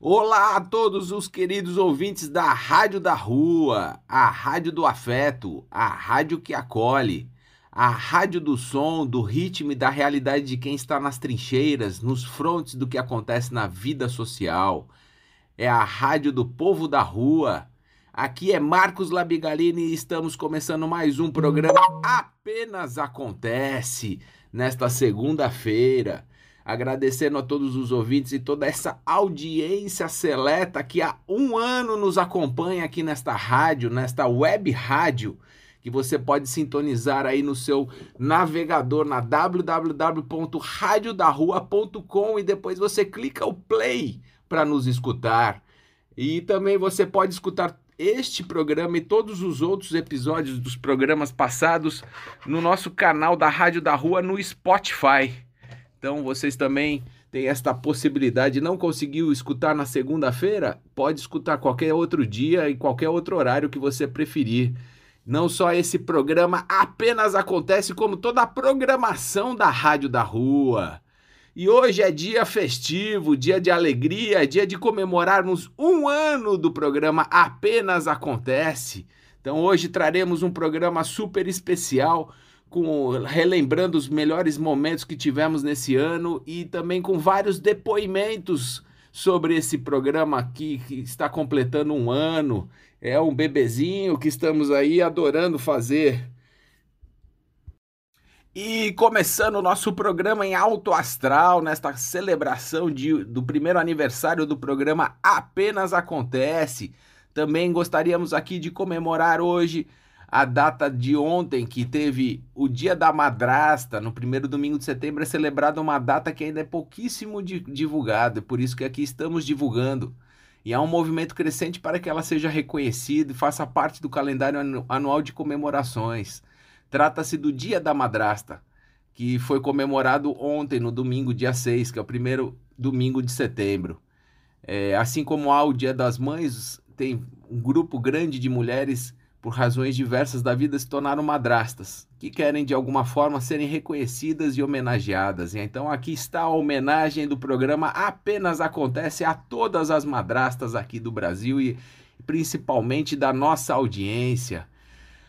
Olá a todos os queridos ouvintes da Rádio da Rua, a Rádio do Afeto, a rádio que acolhe, a rádio do som, do ritmo e da realidade de quem está nas trincheiras, nos frontes do que acontece na vida social. É a rádio do povo da rua Aqui é Marcos Labigalini e estamos começando mais um programa Apenas Acontece nesta segunda-feira. Agradecendo a todos os ouvintes e toda essa audiência seleta que há um ano nos acompanha aqui nesta rádio, nesta web rádio, que você pode sintonizar aí no seu navegador na www.radiodarrua.com e depois você clica o play para nos escutar. E também você pode escutar este programa e todos os outros episódios dos programas passados no nosso canal da Rádio da Rua no Spotify. Então vocês também têm esta possibilidade. Não conseguiu escutar na segunda-feira? Pode escutar qualquer outro dia e qualquer outro horário que você preferir. Não só esse programa apenas acontece, como toda a programação da Rádio da Rua. E hoje é dia festivo, dia de alegria, dia de comemorarmos um ano do programa Apenas Acontece. Então hoje traremos um programa super especial, com relembrando os melhores momentos que tivemos nesse ano e também com vários depoimentos sobre esse programa aqui que está completando um ano. É um bebezinho que estamos aí adorando fazer. E começando o nosso programa em alto astral, nesta celebração de, do primeiro aniversário do programa Apenas Acontece. Também gostaríamos aqui de comemorar hoje a data de ontem, que teve o Dia da Madrasta, no primeiro domingo de setembro, é celebrada uma data que ainda é pouquíssimo divulgada, por isso que aqui estamos divulgando. E há um movimento crescente para que ela seja reconhecida e faça parte do calendário anual de comemorações. Trata-se do Dia da Madrasta, que foi comemorado ontem, no domingo, dia 6, que é o primeiro domingo de setembro. É, assim como há o Dia das Mães, tem um grupo grande de mulheres, por razões diversas da vida, se tornaram madrastas, que querem de alguma forma serem reconhecidas e homenageadas. E então aqui está a homenagem do programa Apenas Acontece a todas as madrastas aqui do Brasil e principalmente da nossa audiência.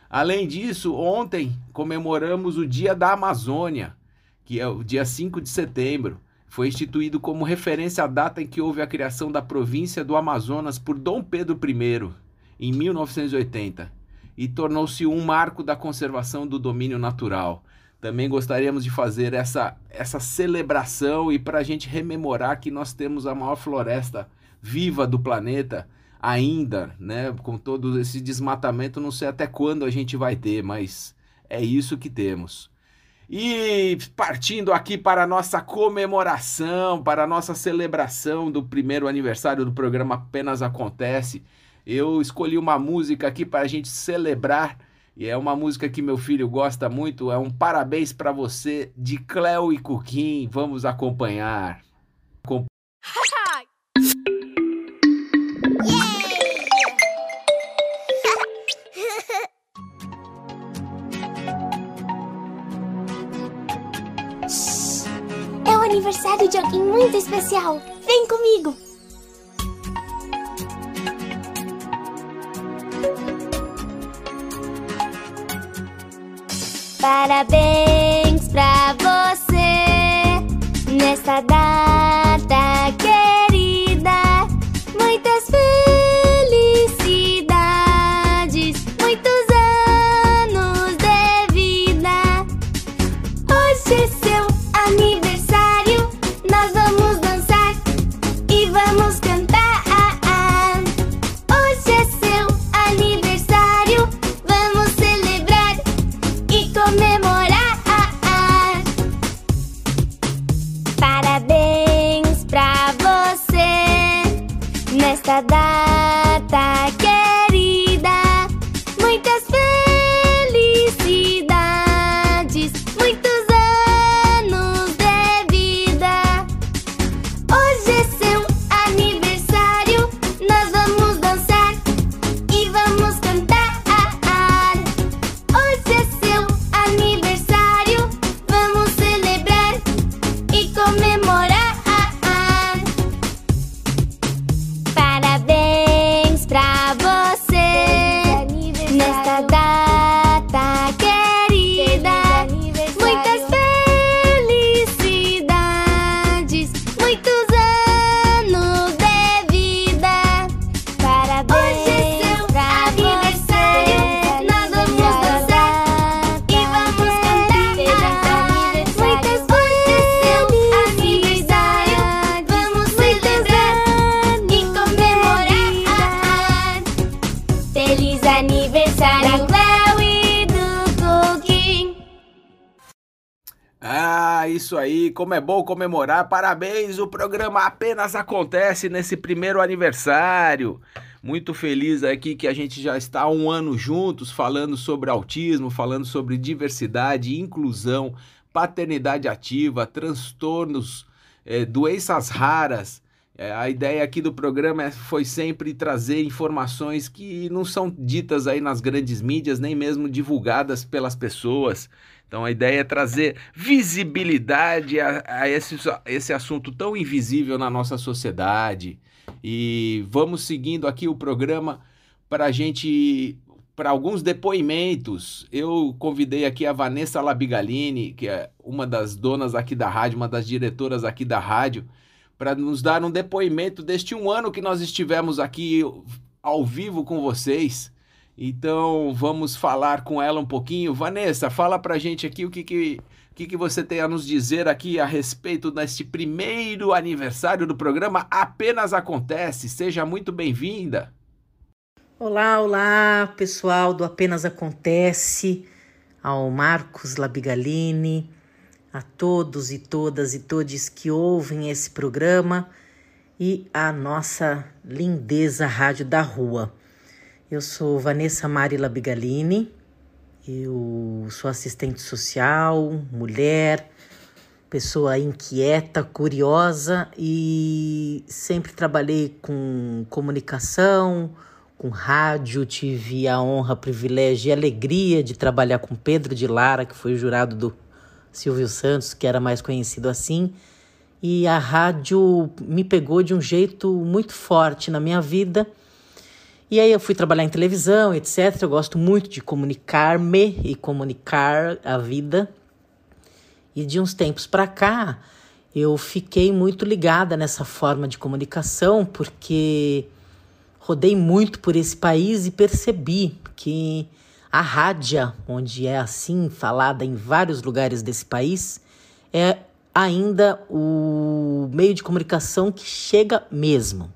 Além disso, ontem comemoramos o Dia da Amazônia, que é o dia 5 de setembro. Foi instituído como referência à data em que houve a criação da província do Amazonas por Dom Pedro I, em 1980, e tornou-se um marco da conservação do domínio natural. Também gostaríamos de fazer essa, essa celebração e para a gente rememorar que nós temos a maior floresta viva do planeta ainda, né? Com todo esse desmatamento, não sei até quando a gente vai ter, mas é isso que temos. E partindo aqui para a nossa comemoração, para a nossa celebração do primeiro aniversário do programa Apenas Acontece, eu escolhi uma música aqui para a gente celebrar. E é uma música que meu filho gosta muito. É um parabéns para você de Cleo e Cuquim. Vamos acompanhar. É o aniversário de alguém muito especial. Vem comigo. Parabéns pra você nessa data como é bom comemorar. Parabéns, o programa apenas acontece nesse primeiro aniversário. Muito feliz aqui que a gente já está um ano juntos falando sobre autismo, falando sobre diversidade, inclusão, paternidade ativa, transtornos, é, doenças raras. É, a ideia aqui do programa é, foi sempre trazer informações que não são ditas aí nas grandes mídias, nem mesmo divulgadas pelas pessoas. Então a ideia é trazer visibilidade a, a esse, a esse assunto tão invisível na nossa sociedade. E vamos seguindo aqui o programa para a gente para alguns depoimentos. Eu convidei aqui a Vanessa Labigalini, que é uma das donas aqui da rádio, uma das diretoras aqui da rádio, para nos dar um depoimento deste um ano que nós estivemos aqui ao vivo com vocês. Então vamos falar com ela um pouquinho. Vanessa, fala pra gente aqui o que, que, que, que você tem a nos dizer aqui a respeito deste primeiro aniversário do programa Apenas Acontece. Seja muito bem-vinda. Olá, olá, pessoal do Apenas Acontece, ao Marcos Labigalini, a todos e todas e todes que ouvem esse programa e a nossa lindeza Rádio da Rua. Eu sou Vanessa Mari Labigalini, eu sou assistente social, mulher, pessoa inquieta, curiosa e sempre trabalhei com comunicação, com rádio, tive a honra, privilégio e alegria de trabalhar com Pedro de Lara, que foi jurado do Silvio Santos, que era mais conhecido assim. E a rádio me pegou de um jeito muito forte na minha vida e aí eu fui trabalhar em televisão, etc. Eu gosto muito de comunicar-me e comunicar a vida. E de uns tempos para cá, eu fiquei muito ligada nessa forma de comunicação, porque rodei muito por esse país e percebi que a rádio, onde é assim falada em vários lugares desse país, é ainda o meio de comunicação que chega mesmo.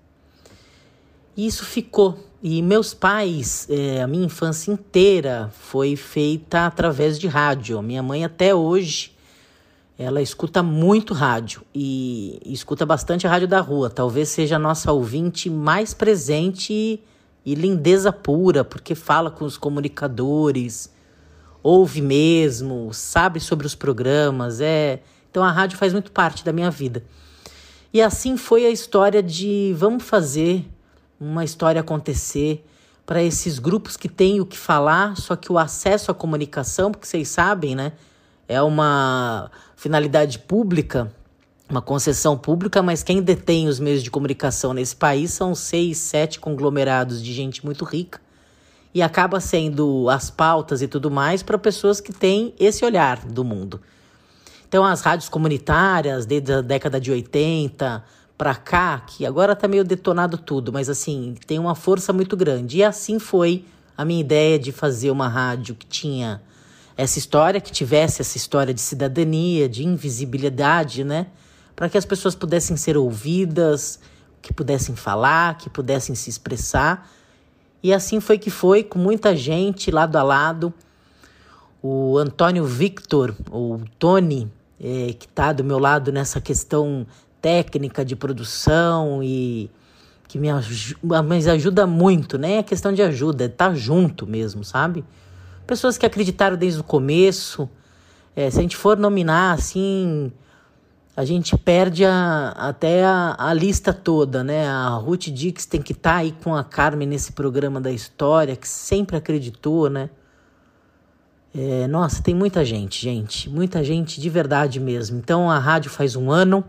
E isso ficou e meus pais, é, a minha infância inteira foi feita através de rádio. Minha mãe até hoje, ela escuta muito rádio e, e escuta bastante a rádio da rua. Talvez seja a nossa ouvinte mais presente e, e lindeza pura, porque fala com os comunicadores, ouve mesmo, sabe sobre os programas. É, então a rádio faz muito parte da minha vida. E assim foi a história de vamos fazer uma história acontecer para esses grupos que têm o que falar, só que o acesso à comunicação, porque vocês sabem, né? É uma finalidade pública, uma concessão pública, mas quem detém os meios de comunicação nesse país são seis, sete conglomerados de gente muito rica. E acaba sendo as pautas e tudo mais para pessoas que têm esse olhar do mundo. Então, as rádios comunitárias, desde a década de 80, para cá, que agora tá meio detonado tudo, mas assim, tem uma força muito grande. E assim foi a minha ideia de fazer uma rádio que tinha essa história, que tivesse essa história de cidadania, de invisibilidade, né? Para que as pessoas pudessem ser ouvidas, que pudessem falar, que pudessem se expressar. E assim foi que foi, com muita gente lado a lado. O Antônio Victor, ou Tony, é, que está do meu lado nessa questão técnica de produção e que me, me ajuda muito, né? É questão de ajuda, é estar tá junto mesmo, sabe? Pessoas que acreditaram desde o começo. É, se a gente for nominar assim, a gente perde a, até a, a, lista toda, né? A Ruth Dix tem que estar tá aí com a Carmen nesse programa da história, que sempre acreditou, né? É, nossa, tem muita gente, gente, muita gente de verdade mesmo. Então a rádio faz um ano.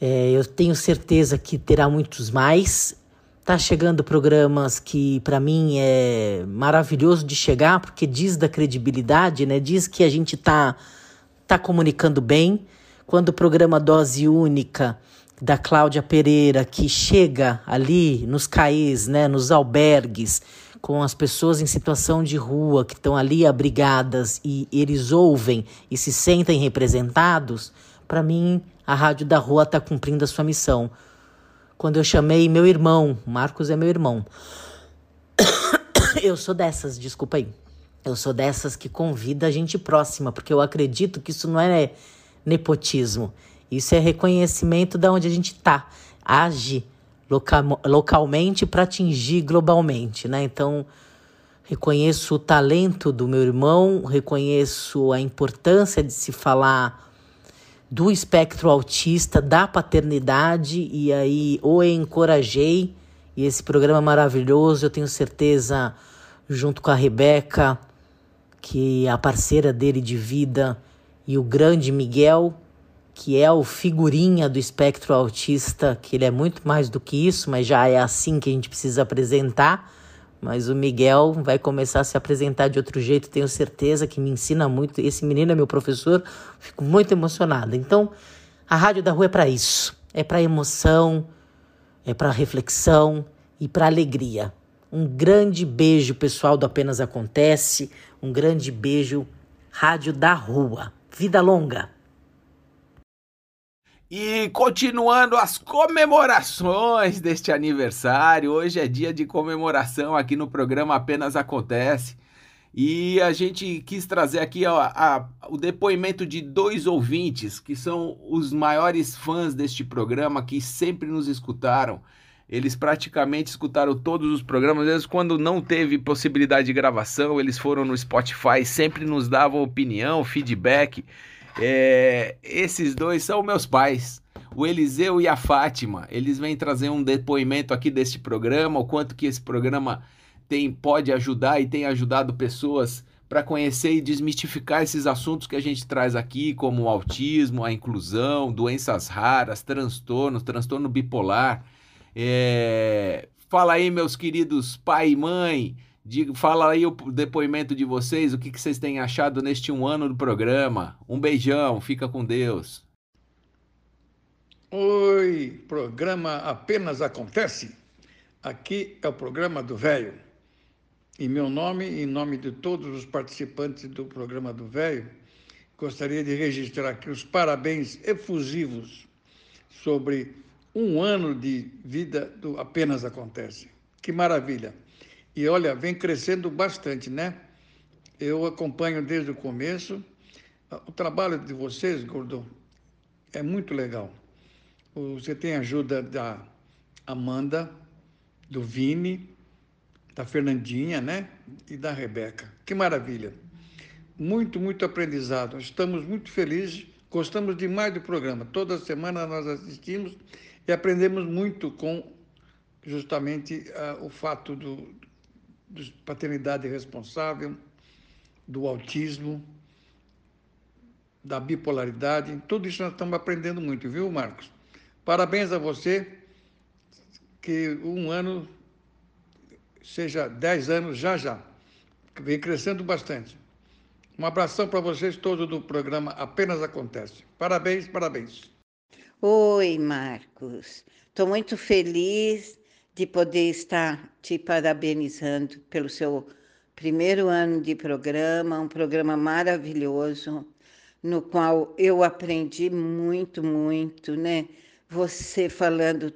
É, eu tenho certeza que terá muitos mais. Tá chegando programas que para mim é maravilhoso de chegar, porque diz da credibilidade, né? Diz que a gente tá tá comunicando bem. Quando o programa Dose Única da Cláudia Pereira, que chega ali nos CAEs, né, nos albergues, com as pessoas em situação de rua que estão ali abrigadas e eles ouvem e se sentem representados, para mim a Rádio da Rua está cumprindo a sua missão. Quando eu chamei meu irmão, Marcos é meu irmão, eu sou dessas, desculpa aí. Eu sou dessas que convida a gente próxima, porque eu acredito que isso não é nepotismo. Isso é reconhecimento de onde a gente está. Age local, localmente para atingir globalmente, né? Então, reconheço o talento do meu irmão, reconheço a importância de se falar do espectro autista, da paternidade, e aí o encorajei. E esse programa maravilhoso, eu tenho certeza, junto com a Rebeca, que é a parceira dele de vida, e o grande Miguel, que é o figurinha do espectro autista, que ele é muito mais do que isso, mas já é assim que a gente precisa apresentar. Mas o Miguel vai começar a se apresentar de outro jeito, tenho certeza que me ensina muito. Esse menino é meu professor, fico muito emocionada. Então, a Rádio da Rua é para isso. É para emoção, é para reflexão e para alegria. Um grande beijo, pessoal do Apenas Acontece. Um grande beijo, Rádio da Rua. Vida longa! E continuando as comemorações deste aniversário, hoje é dia de comemoração aqui no programa Apenas Acontece. E a gente quis trazer aqui a, o depoimento de dois ouvintes que são os maiores fãs deste programa, que sempre nos escutaram. Eles praticamente escutaram todos os programas, vezes quando não teve possibilidade de gravação, eles foram no Spotify, sempre nos davam opinião, feedback. É, esses dois são meus pais, o Eliseu e a Fátima. Eles vêm trazer um depoimento aqui deste programa, o quanto que esse programa tem pode ajudar e tem ajudado pessoas para conhecer e desmistificar esses assuntos que a gente traz aqui, como o autismo, a inclusão, doenças raras, transtornos, transtorno bipolar. É... Fala aí, meus queridos pai e mãe. Diga, fala aí o depoimento de vocês, o que, que vocês têm achado neste um ano do programa. Um beijão, fica com Deus. Oi, programa apenas acontece. Aqui é o programa do Velho. Em meu nome em nome de todos os participantes do programa do Velho, gostaria de registrar aqui os parabéns efusivos sobre um ano de vida do Apenas Acontece. Que maravilha! E olha, vem crescendo bastante, né? Eu acompanho desde o começo. O trabalho de vocês, Gordo, é muito legal. Você tem ajuda da Amanda, do Vini, da Fernandinha, né? E da Rebeca. Que maravilha. Muito, muito aprendizado. Estamos muito felizes, gostamos demais do programa. Toda semana nós assistimos e aprendemos muito com justamente uh, o fato do, de paternidade responsável, do autismo, da bipolaridade. Tudo isso nós estamos aprendendo muito, viu, Marcos? Parabéns a você, que um ano seja dez anos já já. Vem crescendo bastante. Um abração para vocês todos do programa Apenas Acontece. Parabéns, parabéns. Oi, Marcos. Estou muito feliz de poder estar te parabenizando pelo seu primeiro ano de programa, um programa maravilhoso, no qual eu aprendi muito, muito, né? Você falando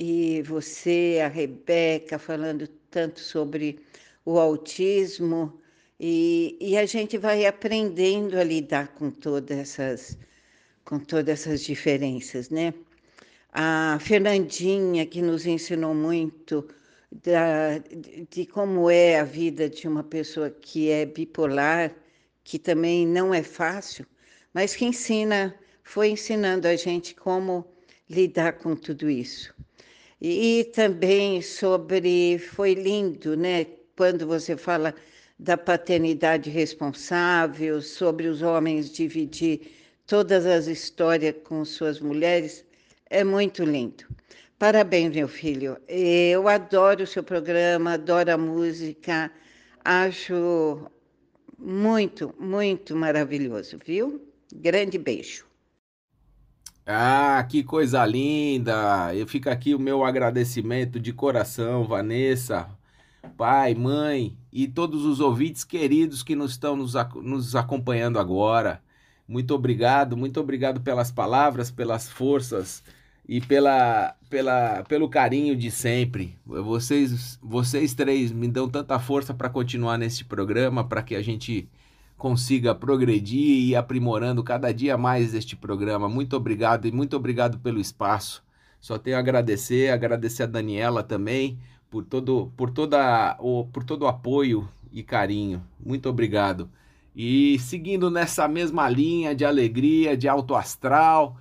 e você, a Rebeca, falando tanto sobre o autismo, e, e a gente vai aprendendo a lidar com todas essas, com todas essas diferenças, né? A Fernandinha, que nos ensinou muito da, de como é a vida de uma pessoa que é bipolar, que também não é fácil, mas que ensina, foi ensinando a gente como lidar com tudo isso. E, e também sobre, foi lindo, né? Quando você fala da paternidade responsável, sobre os homens dividir todas as histórias com suas mulheres, é muito lindo. Parabéns, meu filho. Eu adoro o seu programa, adoro a música, acho muito, muito maravilhoso, viu? Grande beijo. Ah, que coisa linda! Eu fico aqui o meu agradecimento de coração, Vanessa, pai, mãe e todos os ouvintes queridos que nos estão nos, nos acompanhando agora. Muito obrigado, muito obrigado pelas palavras, pelas forças e pela, pela, pelo carinho de sempre. Vocês, vocês três me dão tanta força para continuar nesse programa, para que a gente consiga progredir e aprimorando cada dia mais este programa. Muito obrigado e muito obrigado pelo espaço. Só tenho a agradecer, agradecer a Daniela também por todo, por toda, o, por todo o apoio e carinho. Muito obrigado. E seguindo nessa mesma linha de alegria, de alto astral,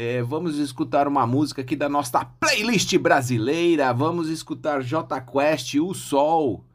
é, vamos escutar uma música aqui da nossa playlist brasileira. Vamos escutar J Quest, O Sol.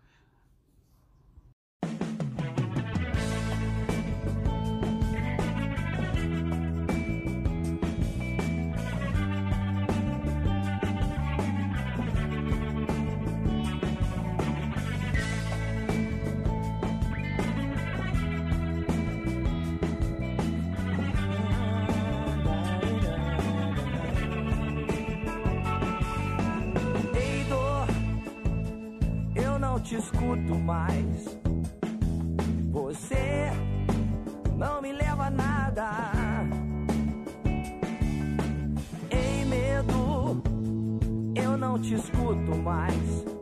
Te escuto mais.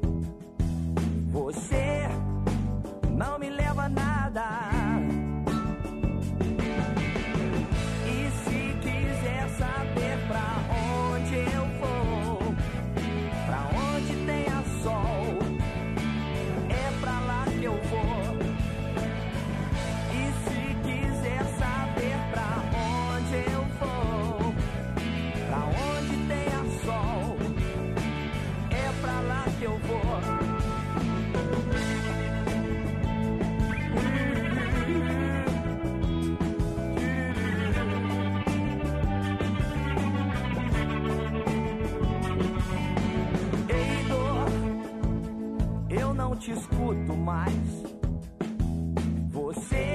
Te escuto mais. Você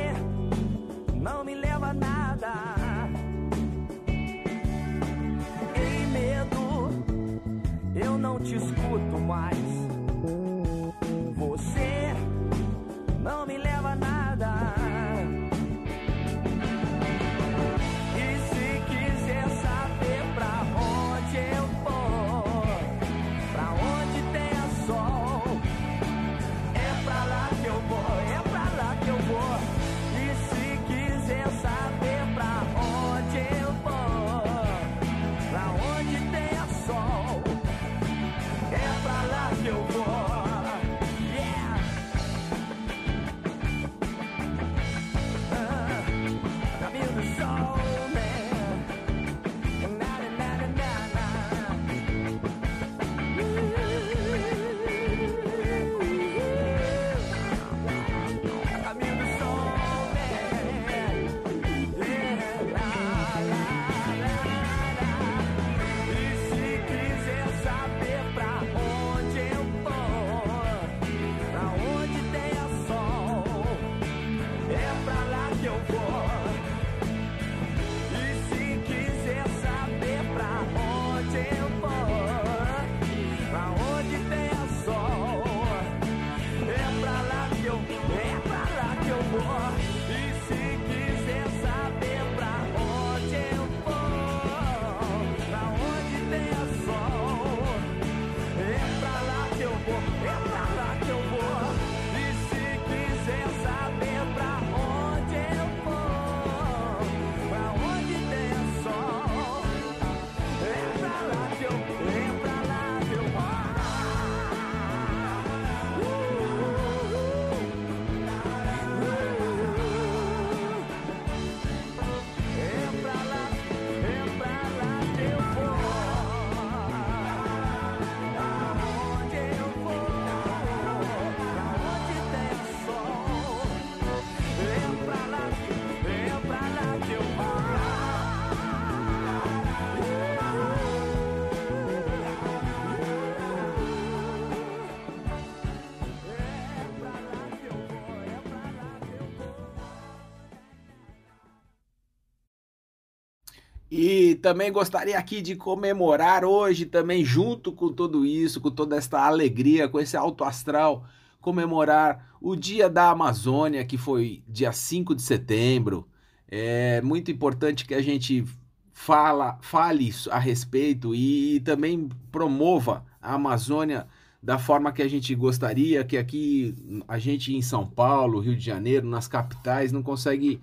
também gostaria aqui de comemorar hoje, também junto com tudo isso, com toda esta alegria, com esse alto astral, comemorar o Dia da Amazônia, que foi dia 5 de setembro. É muito importante que a gente fala, fale a respeito e, também promova a Amazônia da forma que a gente gostaria, que aqui a gente em São Paulo, Rio de Janeiro, nas capitais, não consegue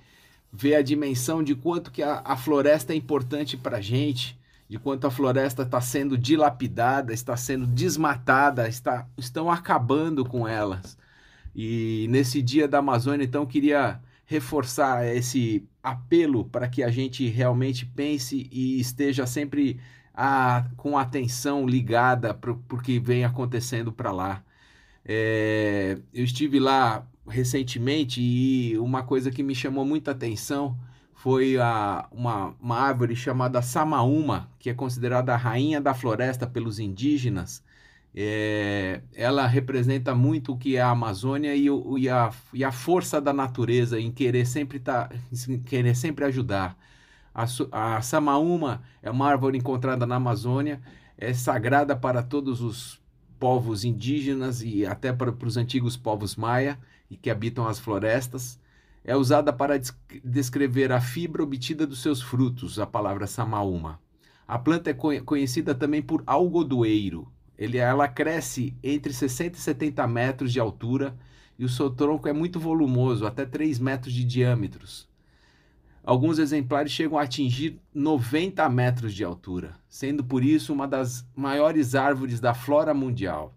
ver a dimensão de quanto que a, a floresta é importante para a gente, de quanto a floresta está sendo dilapidada, está sendo desmatada, está, estão acabando com elas. E nesse dia da Amazônia, então, queria reforçar esse apelo para que a gente realmente pense e esteja sempre a, com atenção ligada para o que vem acontecendo para lá. É, eu estive lá recentemente e uma coisa que me chamou muita atenção foi a, uma, uma árvore chamada Samaúma, que é considerada a rainha da floresta pelos indígenas. É, ela representa muito o que é a Amazônia e, o, e, a, e a força da natureza em querer sempre, tá, em querer sempre ajudar. A, a Samaúma é uma árvore encontrada na Amazônia, é sagrada para todos os povos indígenas e até para, para os antigos povos maia e que habitam as florestas. É usada para descrever a fibra obtida dos seus frutos, a palavra Samaúma. A planta é conhecida também por algodoeiro, ele, ela cresce entre 60 e 70 metros de altura e o seu tronco é muito volumoso, até 3 metros de diâmetros. Alguns exemplares chegam a atingir 90 metros de altura, sendo por isso uma das maiores árvores da flora mundial.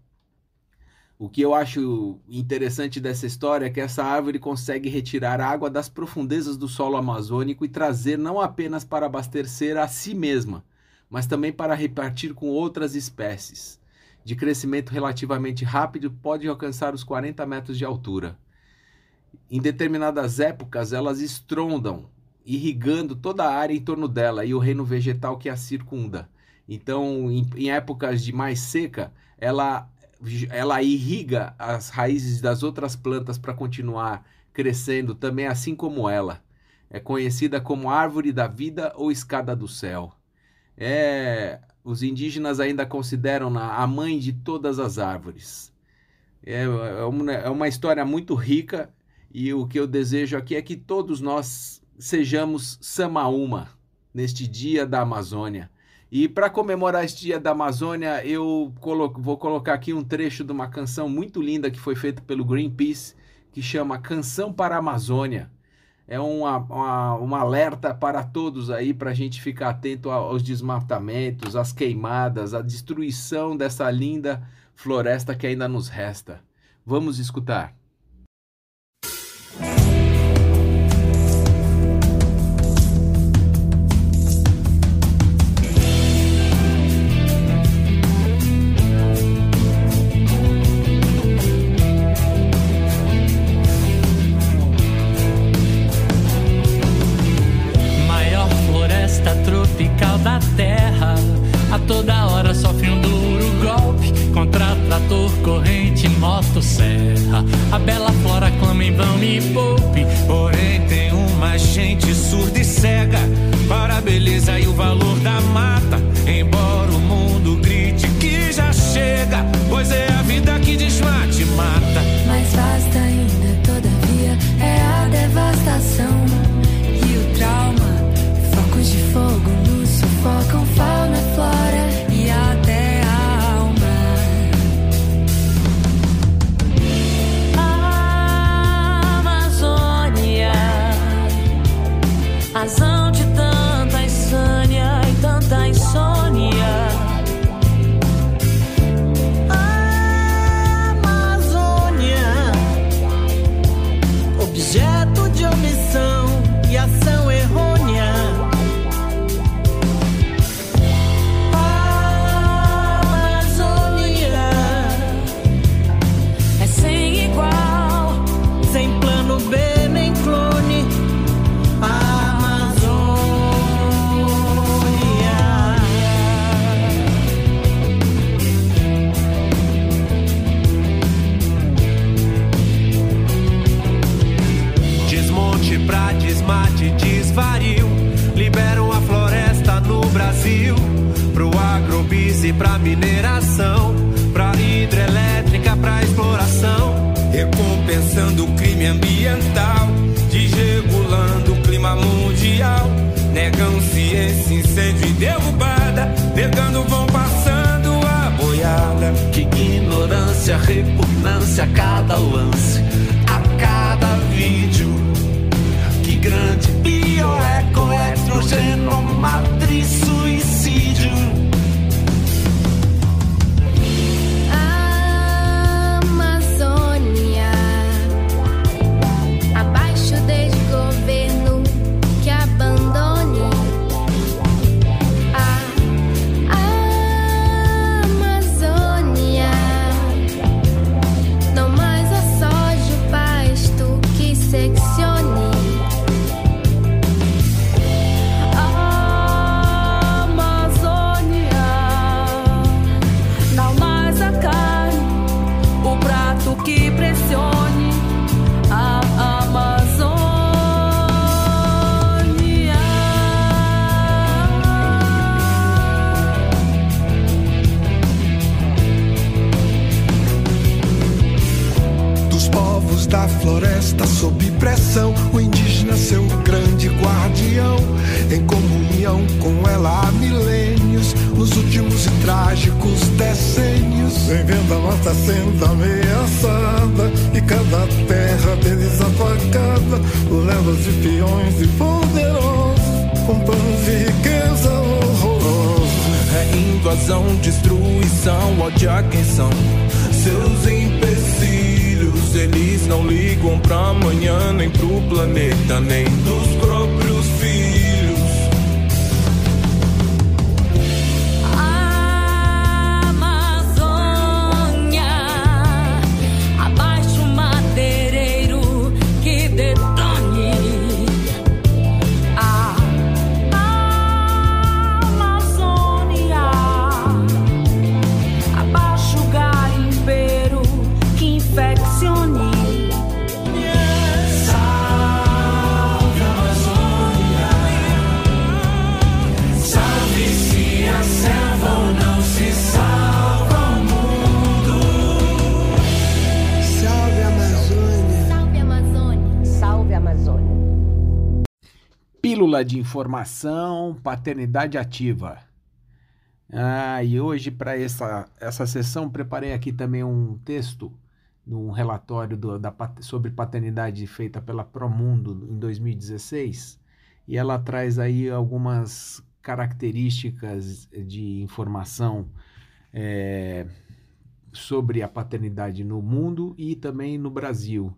O que eu acho interessante dessa história é que essa árvore consegue retirar água das profundezas do solo amazônico e trazer não apenas para abastecer a si mesma, mas também para repartir com outras espécies de crescimento relativamente rápido, pode alcançar os 40 metros de altura. Em determinadas épocas, elas estrondam, irrigando toda a área em torno dela e o reino vegetal que a circunda. Então, em, em épocas de mais seca, ela, ela irriga as raízes das outras plantas para continuar crescendo, também assim como ela. É conhecida como árvore da vida ou escada do céu. É os indígenas ainda consideram a mãe de todas as árvores. É, é, uma, é uma história muito rica e o que eu desejo aqui é que todos nós sejamos Samaúma neste dia da Amazônia. E para comemorar este dia da Amazônia, eu colo vou colocar aqui um trecho de uma canção muito linda que foi feita pelo Greenpeace, que chama Canção para a Amazônia é uma, uma, um alerta para todos aí, para a gente ficar atento aos desmatamentos, às queimadas, à destruição dessa linda floresta que ainda nos resta. Vamos escutar. Destruição, ódio a quem são seus empecilhos. Eles não ligam pra amanhã, nem pro planeta, nem dos próprios informação, paternidade ativa. Ah, e hoje para essa, essa sessão preparei aqui também um texto num relatório do- da sobre paternidade feita pela Promundo em 2016 e ela traz aí algumas características de informação eh, sobre a paternidade no mundo e também no Brasil.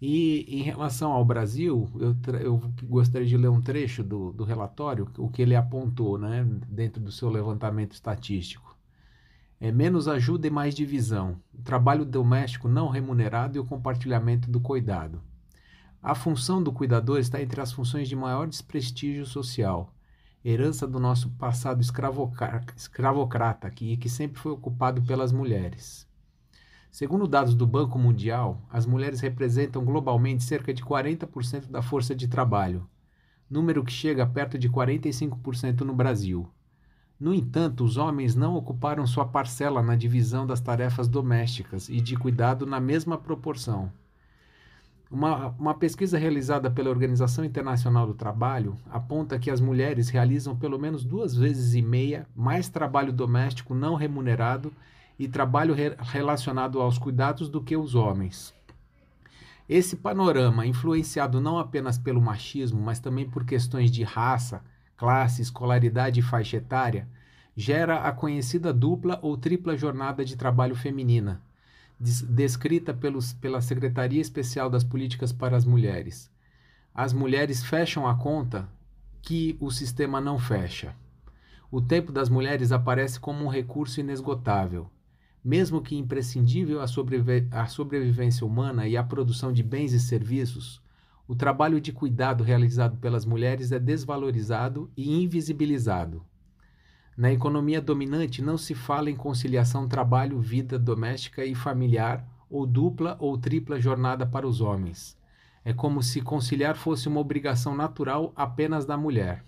E em relação ao Brasil, eu, eu gostaria de ler um trecho do, do relatório, o que ele apontou né, dentro do seu levantamento estatístico. É menos ajuda e mais divisão, o trabalho doméstico não remunerado e o compartilhamento do cuidado. A função do cuidador está entre as funções de maior desprestígio social, herança do nosso passado escravocrata que, que sempre foi ocupado pelas mulheres. Segundo dados do Banco Mundial, as mulheres representam globalmente cerca de 40% da força de trabalho, número que chega perto de 45% no Brasil. No entanto, os homens não ocuparam sua parcela na divisão das tarefas domésticas e de cuidado na mesma proporção. Uma, uma pesquisa realizada pela Organização Internacional do Trabalho aponta que as mulheres realizam pelo menos duas vezes e meia mais trabalho doméstico não remunerado e trabalho re- relacionado aos cuidados do que os homens. Esse panorama, influenciado não apenas pelo machismo, mas também por questões de raça, classe, escolaridade e faixa etária, gera a conhecida dupla ou tripla jornada de trabalho feminina, des- descrita pelos, pela Secretaria Especial das Políticas para as Mulheres. As mulheres fecham a conta que o sistema não fecha. O tempo das mulheres aparece como um recurso inesgotável. Mesmo que imprescindível à, sobrevi- à sobrevivência humana e à produção de bens e serviços, o trabalho de cuidado realizado pelas mulheres é desvalorizado e invisibilizado. Na economia dominante não se fala em conciliação trabalho-vida doméstica e familiar ou dupla ou tripla jornada para os homens. É como se conciliar fosse uma obrigação natural apenas da mulher.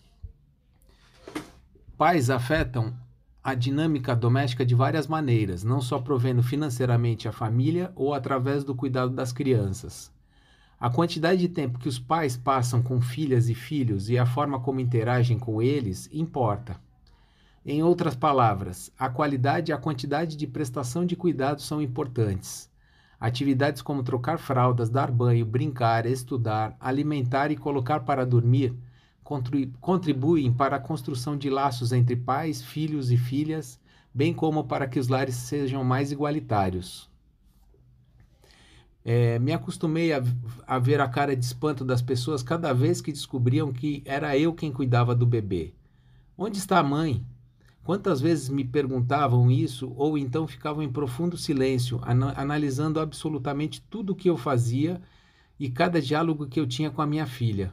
Pais afetam a dinâmica doméstica de várias maneiras, não só provendo financeiramente a família ou através do cuidado das crianças. A quantidade de tempo que os pais passam com filhas e filhos e a forma como interagem com eles importa. Em outras palavras, a qualidade e a quantidade de prestação de cuidados são importantes. Atividades como trocar fraldas, dar banho, brincar, estudar, alimentar e colocar para dormir contribuem para a construção de laços entre pais, filhos e filhas, bem como para que os lares sejam mais igualitários. É, me acostumei a, a, ver a cara de espanto das pessoas cada vez que descobriam que era eu quem cuidava do bebê. Onde está a mãe? Quantas vezes me perguntavam isso ou então ficavam em profundo silêncio, an analisando absolutamente tudo o que eu fazia e cada diálogo que eu tinha com a minha filha.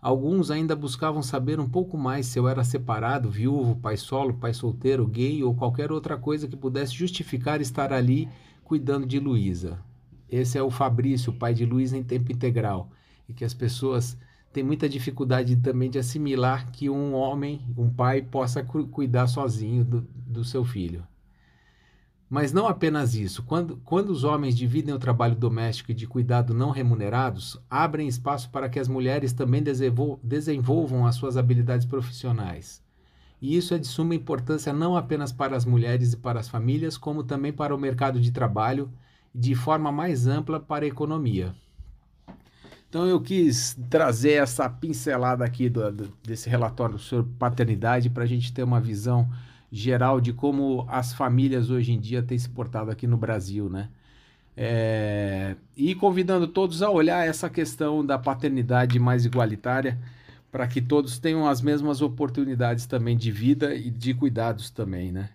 Alguns ainda buscavam saber um pouco mais se eu era separado, viúvo, pai solo, pai solteiro, gay ou qualquer outra coisa que pudesse justificar estar ali cuidando de Luísa. Esse é o Fabrício, pai de Luísa em tempo integral, e que as pessoas têm muita dificuldade também de assimilar que um homem, um pai, possa cu cuidar sozinho do, do seu filho. Mas não apenas isso. Quando, quando os homens dividem o trabalho doméstico e de cuidado não remunerados, abrem espaço para que as mulheres também desenvolvam as suas habilidades profissionais. E isso é de suma importância não apenas para as mulheres e para as famílias, como também para o mercado de trabalho de forma mais ampla para a economia. Então eu quis trazer essa pincelada aqui do, do, desse relatório sobre paternidade para a gente ter uma visão geral de como as famílias hoje em dia têm se portado aqui no Brasil, né? É, e convidando todos a olhar essa questão da paternidade mais igualitária para que todos tenham as mesmas oportunidades também de vida e de cuidados também, né?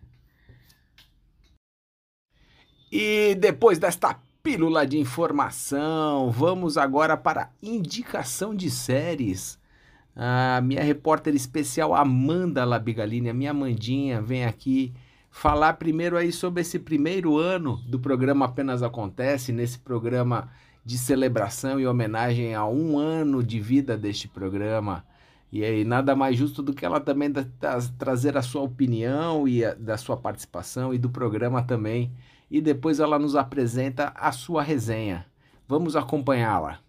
E depois desta pílula de informação, vamos agora para indicação de séries. A minha repórter especial Amanda Labigalini, a minha Amandinha, vem aqui falar primeiro aí sobre esse primeiro ano do programa Apenas Acontece, nesse programa de celebração e homenagem a um ano de vida deste programa. E aí, nada mais justo do que ela também da, da, trazer a sua opinião e a, da sua participação e do programa também e depois ela nos apresenta a sua resenha. Vamos acompanhá-la.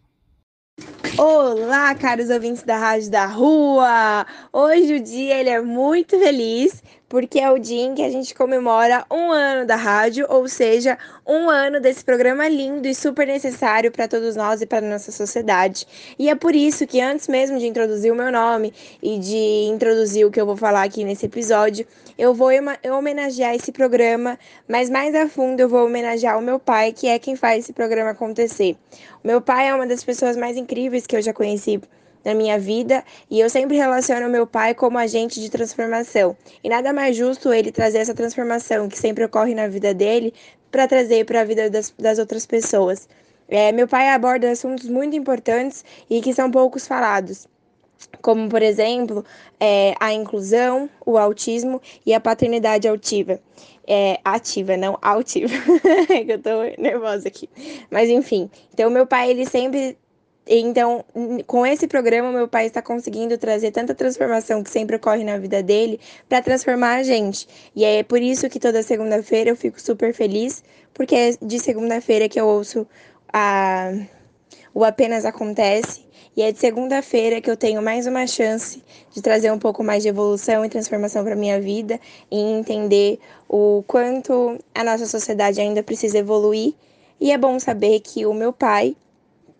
Olá, caros ouvintes da Rádio da Rua! Hoje o dia ele é muito feliz porque é o dia em que a gente comemora um ano da rádio, ou seja, um ano desse programa lindo e super necessário para todos nós e para nossa sociedade. E é por isso que antes mesmo de introduzir o meu nome e de introduzir o que eu vou falar aqui nesse episódio, eu vou homenagear esse programa, mas mais a fundo eu vou homenagear o meu pai, que é quem faz esse programa acontecer. O meu pai é uma das pessoas mais incríveis que eu já conheci na minha vida e eu sempre relaciono meu pai como agente de transformação. E nada mais justo ele trazer essa transformação que sempre ocorre na vida dele para trazer para a vida das, das outras pessoas. É, meu pai aborda assuntos muito importantes e que são poucos falados como por exemplo é, a inclusão, o autismo e a paternidade altiva. É, ativa, não altiva. Eu tô nervosa aqui. Mas enfim, então meu pai ele sempre então, com esse programa, meu pai está conseguindo trazer tanta transformação que sempre ocorre na vida dele para transformar a gente. E é por isso que toda segunda-feira eu fico super feliz, porque é de segunda-feira que eu ouço a o apenas acontece. E é de segunda-feira que eu tenho mais uma chance de trazer um pouco mais de evolução e transformação para minha vida e entender o quanto a nossa sociedade ainda precisa evoluir. E é bom saber que o meu pai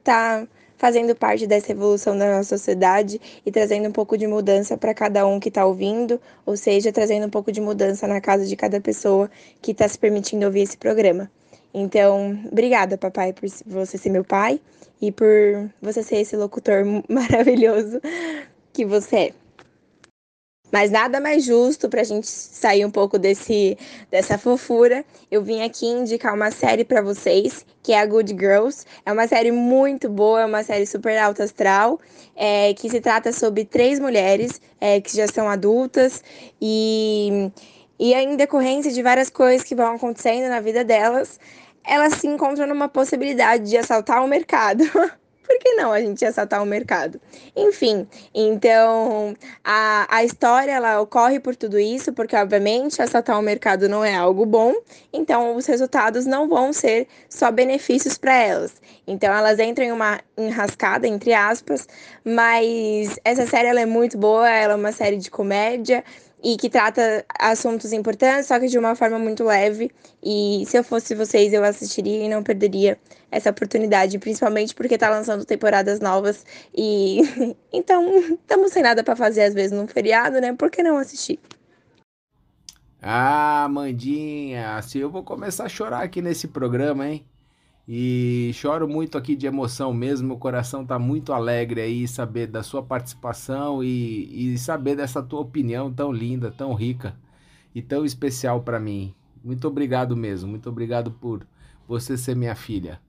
tá fazendo parte dessa evolução da nossa sociedade e trazendo um pouco de mudança para cada um que está ouvindo, ou seja, trazendo um pouco de mudança na casa de cada pessoa que está se permitindo ouvir esse programa. Então, obrigada, papai, por você ser meu pai e por você ser esse locutor maravilhoso que você é. Mas nada mais justo para a gente sair um pouco desse, dessa fofura. Eu vim aqui indicar uma série para vocês, que é a Good Girls. É uma série muito boa, é uma série super alta astral, é, que se trata sobre três mulheres é, que já são adultas e, e em decorrência de várias coisas que vão acontecendo na vida delas, elas se encontram numa possibilidade de assaltar o mercado. por que não a gente assaltar o mercado? Enfim, então a, a história ela ocorre por tudo isso, porque obviamente assaltar o mercado não é algo bom, então os resultados não vão ser só benefícios para elas. Então elas entram em uma enrascada, entre aspas, mas essa série ela é muito boa, ela é uma série de comédia e que trata assuntos importantes, só que de uma forma muito leve. E se eu fosse vocês, eu assistiria e não perderia essa oportunidade, principalmente porque tá lançando temporadas novas e então estamos sem nada para fazer às vezes num feriado, né? Por que não assistir? Ah, Mandinha, assim eu vou começar a chorar aqui nesse programa, hein? E choro muito aqui de emoção mesmo, meu coração tá muito alegre aí saber da sua participação e, e saber dessa tua opinião tão linda, tão rica e tão especial para mim. Muito obrigado mesmo, muito obrigado por você ser minha filha.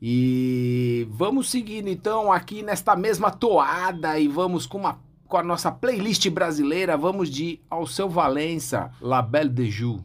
E vamos seguindo então aqui nesta mesma toada e vamos com uma com a nossa playlist brasileira, vamos de Alceu Valença, La Belle de Joux.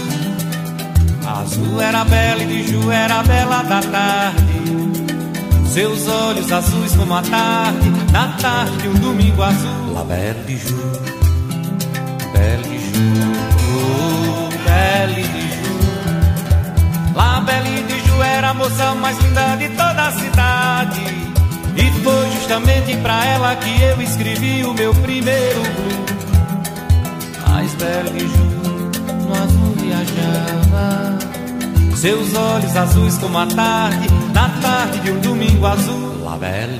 Azul era bela e de Ju era bela da tarde. Seus olhos azuis como a tarde Na tarde de um domingo azul. La Belle de Ju. Belle de Ju. Oh, Belle de Ju. La Belle de Ju era a moça mais linda de toda a cidade. E foi justamente pra ela que eu escrevi o meu primeiro blues. Mais belo que Ju, no azul viajava. Seus olhos azuis como a tarde, na tarde de um domingo azul. La Belle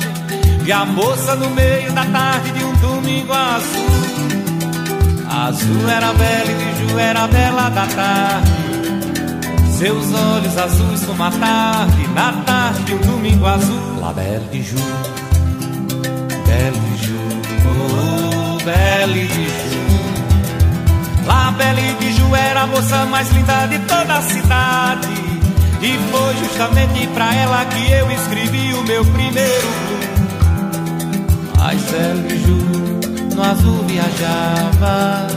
E a moça no meio da tarde de um domingo azul. Azul era bela e de Ju era bela da tarde. Seus olhos azuis como a tarde Na tarde de um domingo azul. La Belle de Ju. Belle de Ju. Oh, Belle de Ju. La Belle de Ju era a moça mais linda de toda a cidade. E foi justamente pra ela que eu escrevi o meu primeiro blues. Ai, Célio Ju, no azul viajava.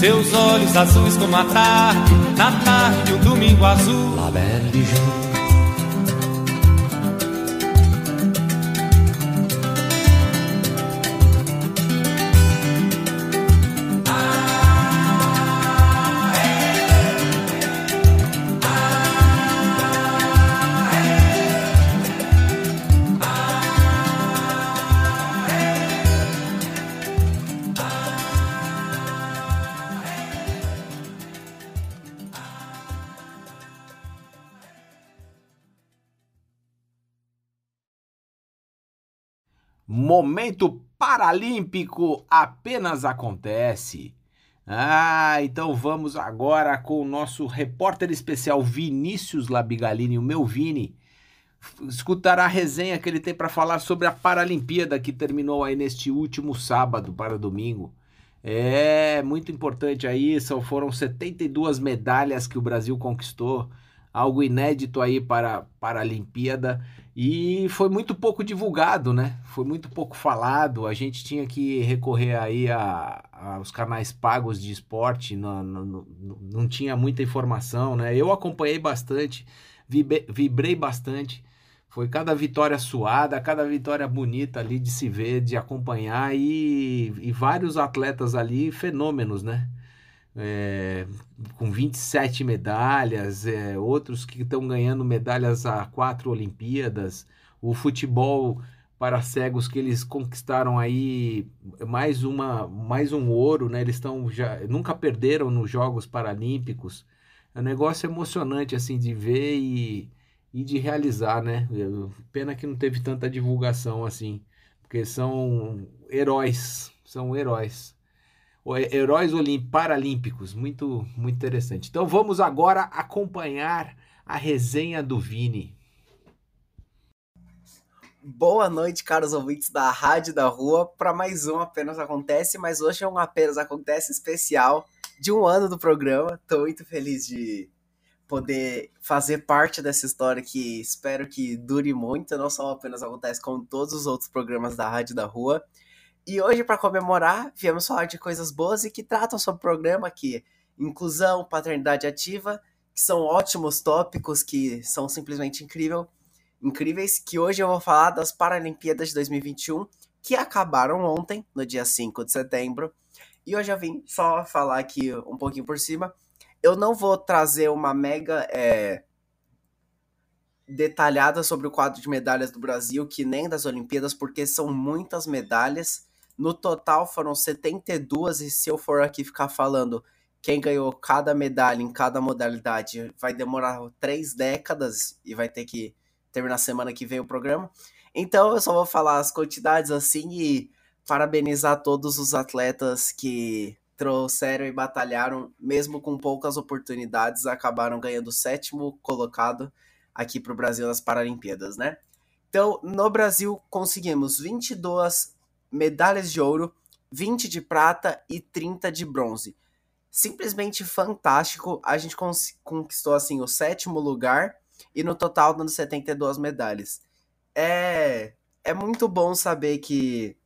Seus olhos azuis como a tarde, na tarde de um domingo azul. La Belle Ju. Momento Paralímpico apenas acontece. Ah, então vamos agora com o nosso repórter especial Vinícius Labigalini, o meu Vini. Escutar a resenha que ele tem para falar sobre a Paralimpíada que terminou aí neste último sábado para domingo. É muito importante aí, são, foram 72 medalhas que o Brasil conquistou, algo inédito aí para, para a Olimpíada e foi muito pouco divulgado, né? Foi muito pouco falado, a gente tinha que recorrer aí a, aos canais pagos de esporte, não, não, não, não tinha muita informação, né? Eu acompanhei bastante, vibrei bastante, foi cada vitória suada, cada vitória bonita ali de se ver, de acompanhar e, e vários atletas ali fenômenos, né? É, com 27 medalhas, é, outros que estão ganhando medalhas a quatro Olimpíadas, o futebol para cegos que eles conquistaram aí mais uma mais um ouro, né? Eles estão já nunca perderam nos Jogos Paralímpicos. É um negócio emocionante assim de ver e e de realizar, né? Pena que não teve tanta divulgação assim, porque são heróis, são heróis. Heróis paralímpicos, muito, muito interessante. Então vamos agora acompanhar a resenha do Vini. Boa noite, caros ouvintes da Rádio da Rua, para mais um Apenas Acontece, mas hoje é um Apenas Acontece especial de um ano do programa. Estou muito feliz de poder fazer parte dessa história que espero que dure muito, não só apenas acontece com todos os outros programas da Rádio da Rua. E hoje, para comemorar, viemos falar de coisas boas e que tratam sobre o programa aqui. Inclusão, paternidade ativa, que são ótimos tópicos que são simplesmente incrível, incríveis, que hoje eu vou falar das Paralimpíadas de 2021, que acabaram ontem, no dia 5 de setembro. E hoje eu vim só falar aqui um pouquinho por cima eu não vou trazer uma mega é, detalhada sobre o quadro de medalhas do Brasil, que nem das Olimpíadas, porque são muitas medalhas. No total foram 72, e se eu for aqui ficar falando quem ganhou cada medalha em cada modalidade, vai demorar três décadas e vai ter que terminar semana que vem o programa. Então eu só vou falar as quantidades assim e parabenizar todos os atletas que trouxeram e batalharam, mesmo com poucas oportunidades, acabaram ganhando o sétimo colocado aqui para o Brasil nas Paralimpíadas, né? Então, no Brasil, conseguimos 22 medalhas de ouro, 20 de prata e 30 de bronze. Simplesmente fantástico. A gente conquistou, assim, o sétimo lugar e no total dando 72 medalhas. É, é muito bom saber que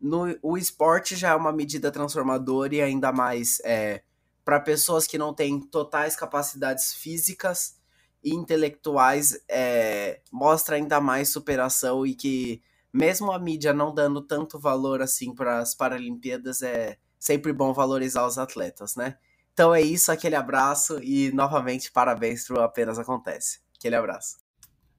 no, o esporte já é uma medida transformadora e ainda mais é, para pessoas que não têm totais capacidades físicas e intelectuais, é, mostra ainda mais superação e que mesmo a mídia não dando tanto valor assim para as Paralimpíadas, é sempre bom valorizar os atletas, né? Então é isso, aquele abraço e novamente parabéns para o Apenas Acontece. Aquele abraço.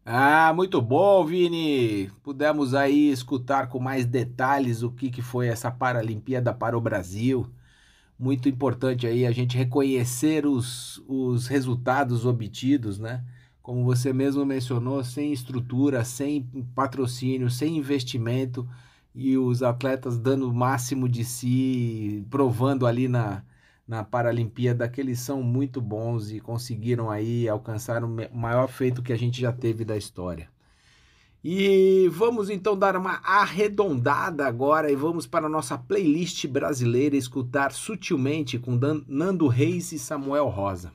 Ah, muito bom, Vini. Pudemos aí escutar com mais detalhes o que, que foi essa Paralimpíada para o Brasil. Muito importante aí a gente reconhecer os, os resultados obtidos, né? Como você mesmo mencionou, sem estrutura, sem patrocínio, sem investimento e os atletas dando o máximo de si, provando ali na, na Paralimpíada que eles são muito bons e conseguiram aí alcançar o maior feito que a gente já teve da história. E vamos então dar uma arredondada agora e vamos para a nossa playlist brasileira escutar sutilmente com Nando Reis e Samuel Rosa.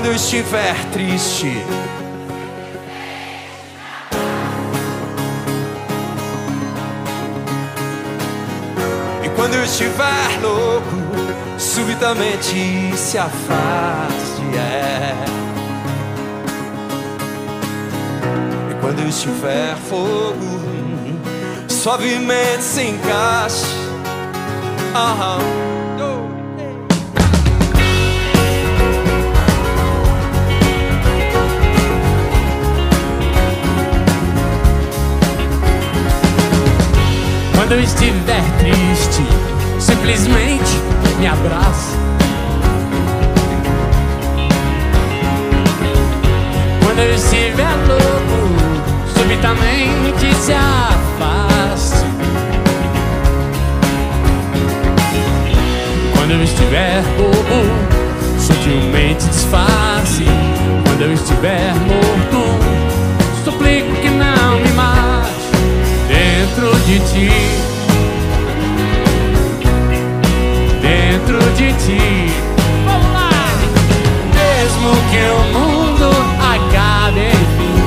Quando eu estiver triste. E quando eu estiver louco, subitamente se afaste. É. E quando eu estiver fogo, suavemente se encaixe. Aham. Quando estiver triste, simplesmente me abraça. Quando eu estiver louco, subitamente se afaste. Quando eu estiver bobo, sutilmente disfarce. Quando eu estiver morto, suplico dentro de ti. Dentro de ti. Vamos lá! Mesmo que o mundo acabe, enfim.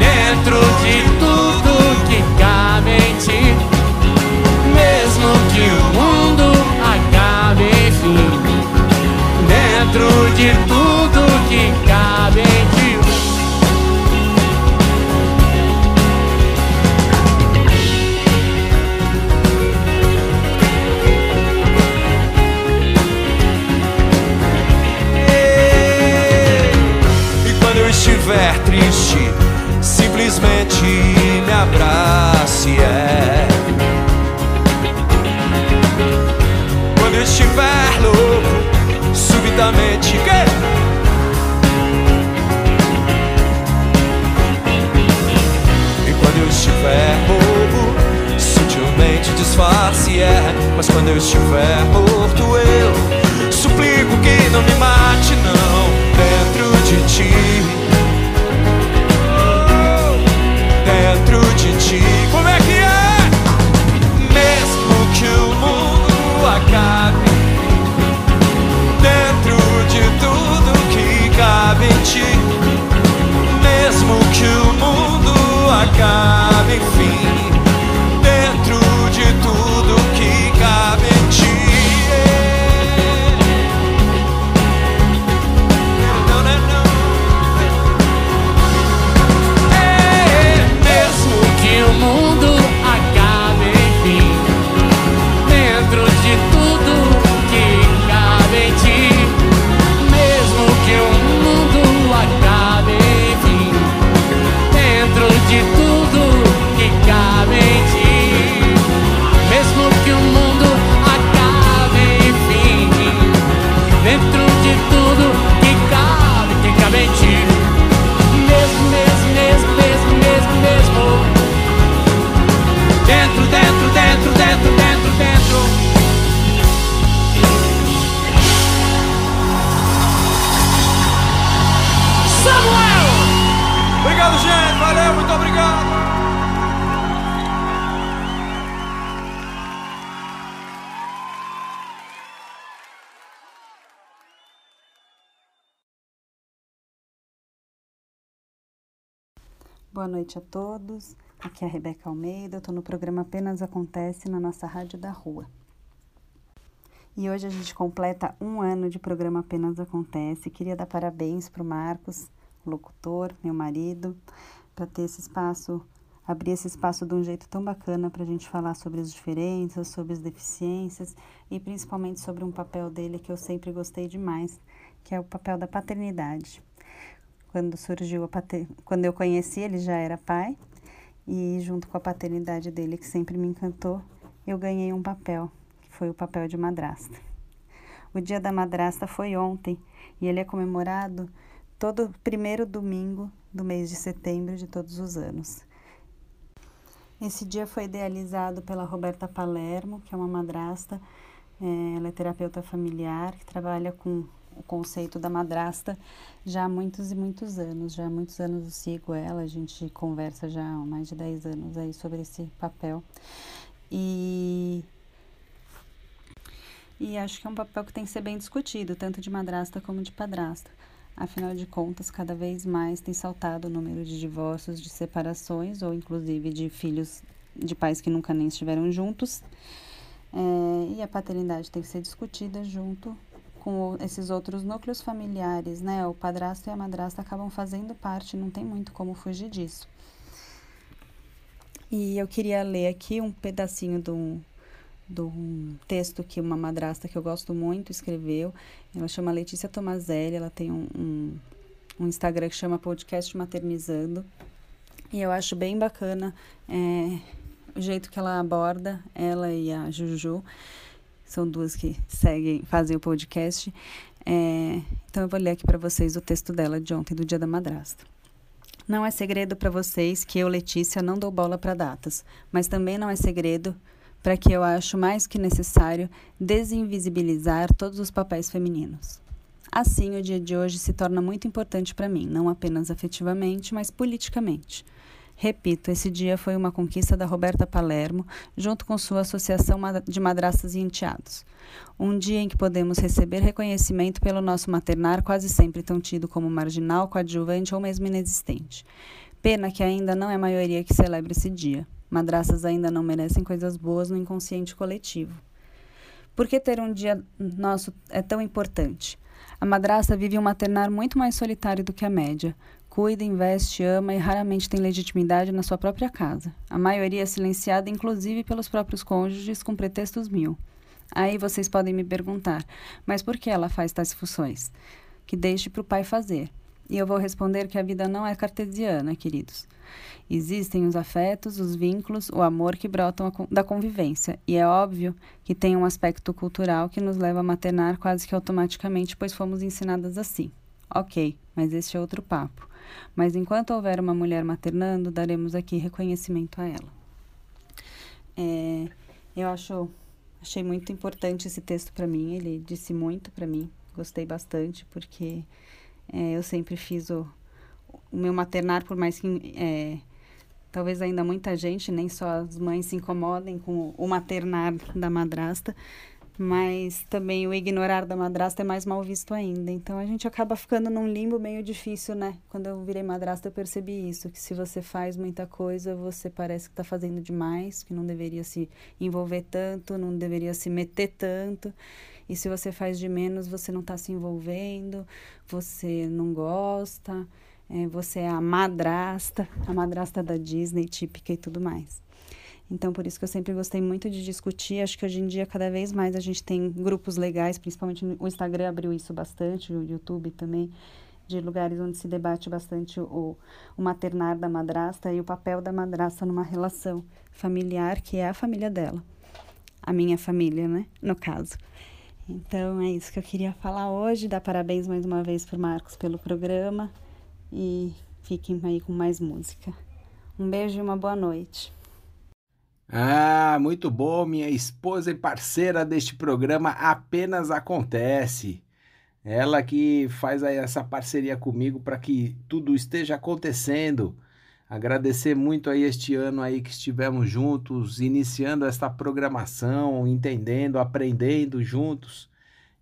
Dentro de tudo que cabe em ti. Mesmo que o mundo acabe, enfim. Dentro de tudo que cabe em ti. Simplesmente me abrace. É. Quando estiver louco, subitamente. Que? E quando eu estiver bobo, sutilmente disfarce. É. Mas quando eu estiver todos. Aqui é a Rebeca Almeida. Eu estou no programa Apenas Acontece na nossa Rádio da Rua. E hoje a gente completa um ano de programa Apenas Acontece. Queria dar parabéns para o Marcos, locutor, meu marido, para ter esse espaço, abrir esse espaço de um jeito tão bacana para a gente falar sobre as diferenças, sobre as deficiências e principalmente sobre um papel dele que eu sempre gostei demais, que é o papel da paternidade quando surgiu a pater... quando eu conheci ele já era pai e junto com a paternidade dele que sempre me encantou eu ganhei um papel que foi o papel de madrasta. O dia da madrasta foi ontem e ele é comemorado todo primeiro domingo do mês de setembro de todos os anos. Esse dia foi idealizado pela Roberta Palermo que é uma madrasta é, ela é terapeuta familiar que trabalha com o conceito da madrasta já há muitos e muitos anos. Já há muitos anos eu sigo ela, a gente conversa já há mais de 10 anos aí sobre esse papel. E, e acho que é um papel que tem que ser bem discutido, tanto de madrasta como de padrasta. Afinal de contas, cada vez mais tem saltado o número de divórcios, de separações ou inclusive de filhos de pais que nunca nem estiveram juntos. É, e a paternidade tem que ser discutida junto com esses outros núcleos familiares, né? O padrasto e a madrasta acabam fazendo parte, não tem muito como fugir disso. E eu queria ler aqui um pedacinho de um texto que uma madrasta que eu gosto muito escreveu. Ela chama Letícia Tomazelli, ela tem um, um, um Instagram que chama Podcast Maternizando. E eu acho bem bacana é, o jeito que ela aborda, ela e a Juju, são duas que seguem, fazem o podcast. É, então eu vou ler aqui para vocês o texto dela de ontem, do Dia da Madrasta. Não é segredo para vocês que eu, Letícia, não dou bola para datas, mas também não é segredo para que eu acho mais que necessário desinvisibilizar todos os papéis femininos. Assim, o dia de hoje se torna muito importante para mim, não apenas afetivamente, mas politicamente. Repito, esse dia foi uma conquista da Roberta Palermo, junto com sua Associação de Madrastas e Enteados. Um dia em que podemos receber reconhecimento pelo nosso maternar, quase sempre tão tido como marginal, coadjuvante ou mesmo inexistente. Pena que ainda não é a maioria que celebra esse dia. Madraças ainda não merecem coisas boas no inconsciente coletivo. Por que ter um dia nosso é tão importante? A madraça vive um maternar muito mais solitário do que a média. Cuida, investe, ama e raramente tem legitimidade na sua própria casa. A maioria é silenciada, inclusive pelos próprios cônjuges, com pretextos mil. Aí vocês podem me perguntar, mas por que ela faz tais funções? Que deixe para o pai fazer. E eu vou responder que a vida não é cartesiana, queridos. Existem os afetos, os vínculos, o amor que brotam da convivência, e é óbvio que tem um aspecto cultural que nos leva a maternar quase que automaticamente, pois fomos ensinadas assim. Ok, mas este é outro papo. Mas enquanto houver uma mulher maternando, daremos aqui reconhecimento a ela. É, eu acho, achei muito importante esse texto para mim. Ele disse muito para mim. Gostei bastante porque é, eu sempre fiz o, o meu maternar, por mais que é, talvez ainda muita gente, nem só as mães se incomodem com o maternar da madrasta, mas também o ignorar da madrasta é mais mal visto ainda. Então a gente acaba ficando num limbo meio difícil, né? Quando eu virei madrasta, eu percebi isso: que se você faz muita coisa, você parece que está fazendo demais, que não deveria se envolver tanto, não deveria se meter tanto. E se você faz de menos, você não está se envolvendo, você não gosta, é, você é a madrasta, a madrasta da Disney típica e tudo mais. Então, por isso que eu sempre gostei muito de discutir. Acho que hoje em dia, cada vez mais, a gente tem grupos legais, principalmente o Instagram abriu isso bastante, o YouTube também, de lugares onde se debate bastante o, o maternar da madrasta e o papel da madrasta numa relação familiar, que é a família dela. A minha família, né? No caso. Então, é isso que eu queria falar hoje. Dar parabéns mais uma vez para Marcos pelo programa. E fiquem aí com mais música. Um beijo e uma boa noite. Ah, muito bom, minha esposa e parceira deste programa Apenas Acontece. Ela que faz aí essa parceria comigo para que tudo esteja acontecendo. Agradecer muito aí este ano aí que estivemos juntos, iniciando esta programação, entendendo, aprendendo juntos.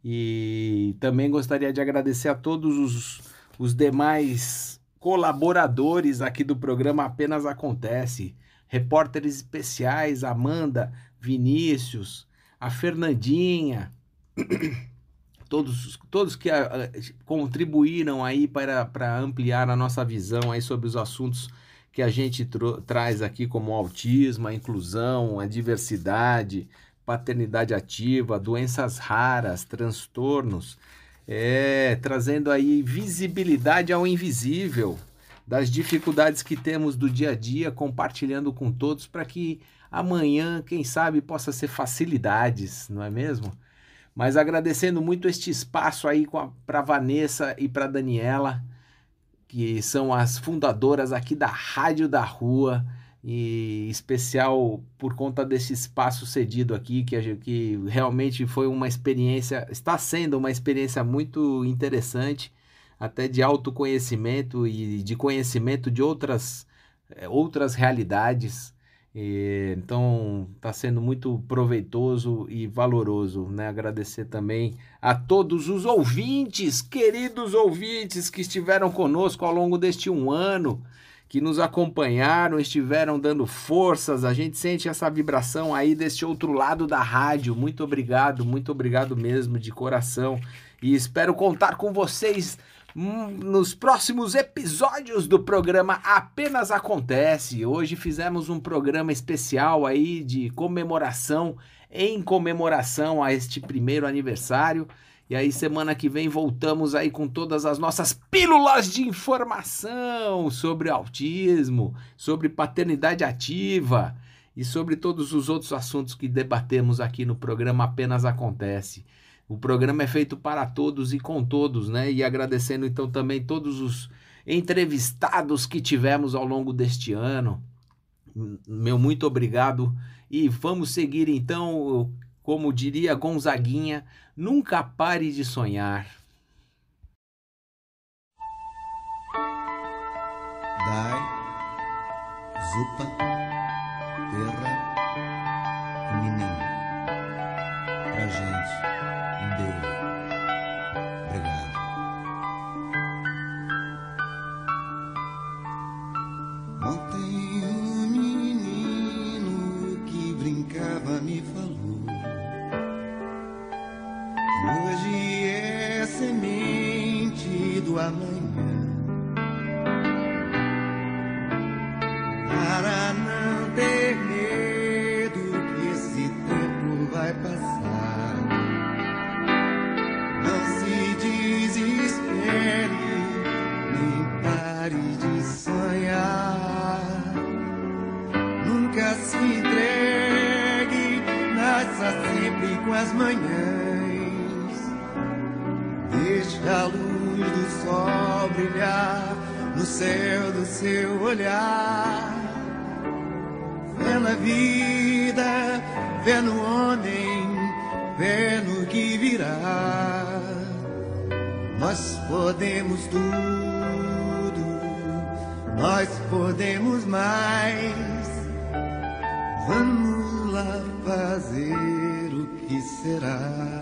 E também gostaria de agradecer a todos os, os demais colaboradores aqui do programa Apenas Acontece repórteres especiais, Amanda, Vinícius, a Fernandinha, todos, todos que a, ah, a, contribuíram aí para, para ampliar a nossa visão aí sobre os assuntos que a gente traz aqui, como o autismo, a inclusão, a diversidade, paternidade ativa, doenças raras, transtornos, é, trazendo aí visibilidade ao invisível, das dificuldades que temos do dia a dia, compartilhando com todos para que amanhã, quem sabe, possa ser facilidades, não é mesmo? Mas agradecendo muito este espaço aí para Vanessa e para Daniela, que são as fundadoras aqui da Rádio da Rua, e especial por conta desse espaço cedido aqui, que, que realmente foi uma experiência, está sendo uma experiência muito interessante até de autoconhecimento e de conhecimento de outras, eh, outras realidades. E, então está sendo muito proveitoso e valoroso, né? Agradecer também a todos os ouvintes, queridos ouvintes que estiveram conosco ao longo deste um ano, que nos acompanharam, estiveram dando forças. A gente sente essa vibração aí deste outro lado da rádio. Muito obrigado, muito obrigado mesmo de coração. E espero contar com vocês nos próximos episódios do programa Apenas Acontece. Hoje fizemos um programa especial aí de comemoração, em comemoração a este primeiro aniversário. E aí semana que vem voltamos aí com todas as nossas pílulas de informação sobre autismo, sobre paternidade ativa. e sobre todos os outros assuntos que debatemos aqui no programa Apenas Acontece. O programa é feito para todos e com todos, né? E agradecendo então também todos os entrevistados que tivemos ao longo deste ano. Meu muito obrigado e vamos seguir então, como diria Gonzaguinha, nunca pare de sonhar. Dai, Zupa, manhãs. Deixe a luz do sol brilhar no céu do seu olhar. Fé na vida, fé no homem, fé no que virá. Nós podemos tudo, nós podemos mais. Vamos lá fazer será.